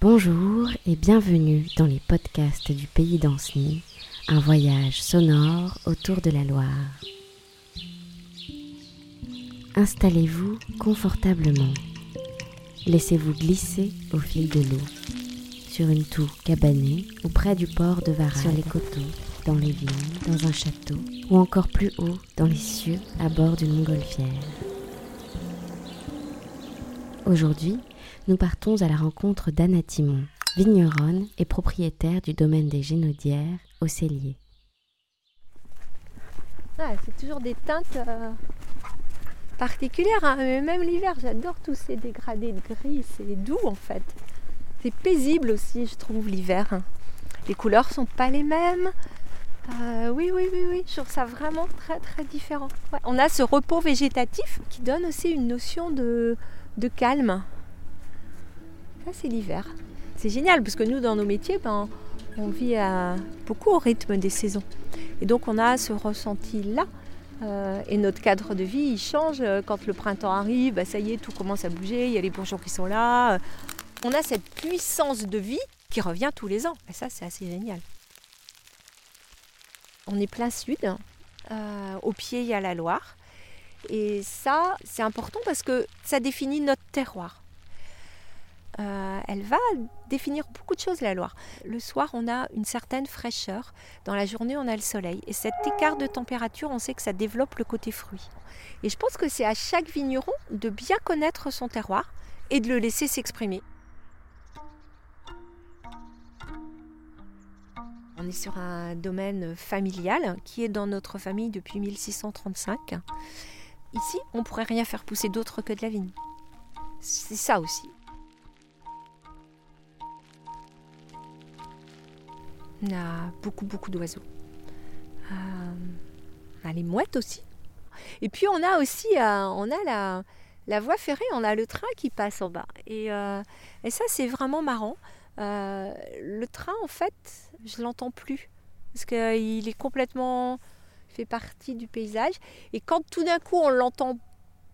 Bonjour et bienvenue dans les podcasts du Pays d'Anceny, un voyage sonore autour de la Loire. Installez-vous confortablement. Laissez-vous glisser au fil de l'eau, sur une tour cabanée ou près du port de Varennes, sur les coteaux, dans les vignes, dans un château, ou encore plus haut, dans les cieux, à bord d'une montgolfière. Aujourd'hui, nous partons à la rencontre d'Anna Timon, vigneronne et propriétaire du domaine des Génaudières au Cellier. Ah, c'est toujours des teintes euh, particulières, hein. même l'hiver, j'adore tous ces dégradés de gris, c'est doux en fait. C'est paisible aussi, je trouve, l'hiver. hein. Les couleurs sont pas les mêmes. Euh, oui, oui, oui, oui, je trouve ça vraiment très, très différent. On a ce repos végétatif qui donne aussi une notion de, de calme. Ça, c'est l'hiver. C'est génial parce que nous, dans nos métiers, ben, on vit beaucoup au rythme des saisons. Et donc, on a ce ressenti-là. Euh, et notre cadre de vie, il change. Quand le printemps arrive, ben, ça y est, tout commence à bouger. Il y a les bourgeons qui sont là. On a cette puissance de vie qui revient tous les ans. Et ça, c'est assez génial. On est plein sud. Euh, au pied, il y a la Loire. Et ça, c'est important parce que ça définit notre terroir. Euh, elle va définir beaucoup de choses, la Loire. Le soir, on a une certaine fraîcheur. Dans la journée, on a le soleil. Et cet écart de température, on sait que ça développe le côté fruit. Et je pense que c'est à chaque vigneron de bien connaître son terroir et de le laisser s'exprimer. On est sur un domaine familial qui est dans notre famille depuis 1635. Ici, on pourrait rien faire pousser d'autre que de la vigne. C'est ça aussi. On a beaucoup, beaucoup d'oiseaux. Euh, on a les mouettes aussi. Et puis on a aussi, euh, on a la, voie ferrée, on a le train qui passe en bas. Et, euh, ça, c'est vraiment marrant. Le train, en fait, je l'entends plus. Parce qu'il est complètement fait partie du paysage. Et quand tout d'un coup, on l'entend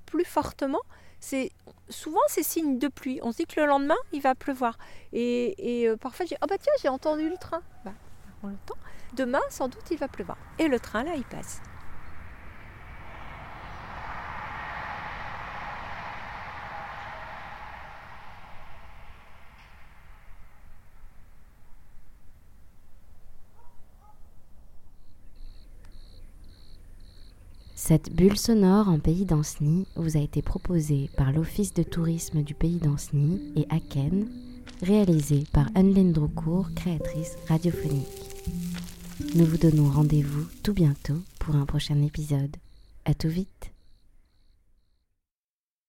plus fortement, c'est souvent c'est signe de pluie. On se dit que le lendemain, il va pleuvoir. Et, euh, parfois, dis, oh bah tiens, j'ai entendu le train. Bah, on l'entend. Demain, sans doute, il va pleuvoir. Et le train, là, il passe. Cette bulle sonore en Pays d'Anceny vous a été proposée par l'Office de tourisme du Pays d'Anceny et Aken, réalisée par Anne Droucourt, créatrice radiophonique. Nous vous donnons rendez-vous tout bientôt pour un prochain épisode. À tout vite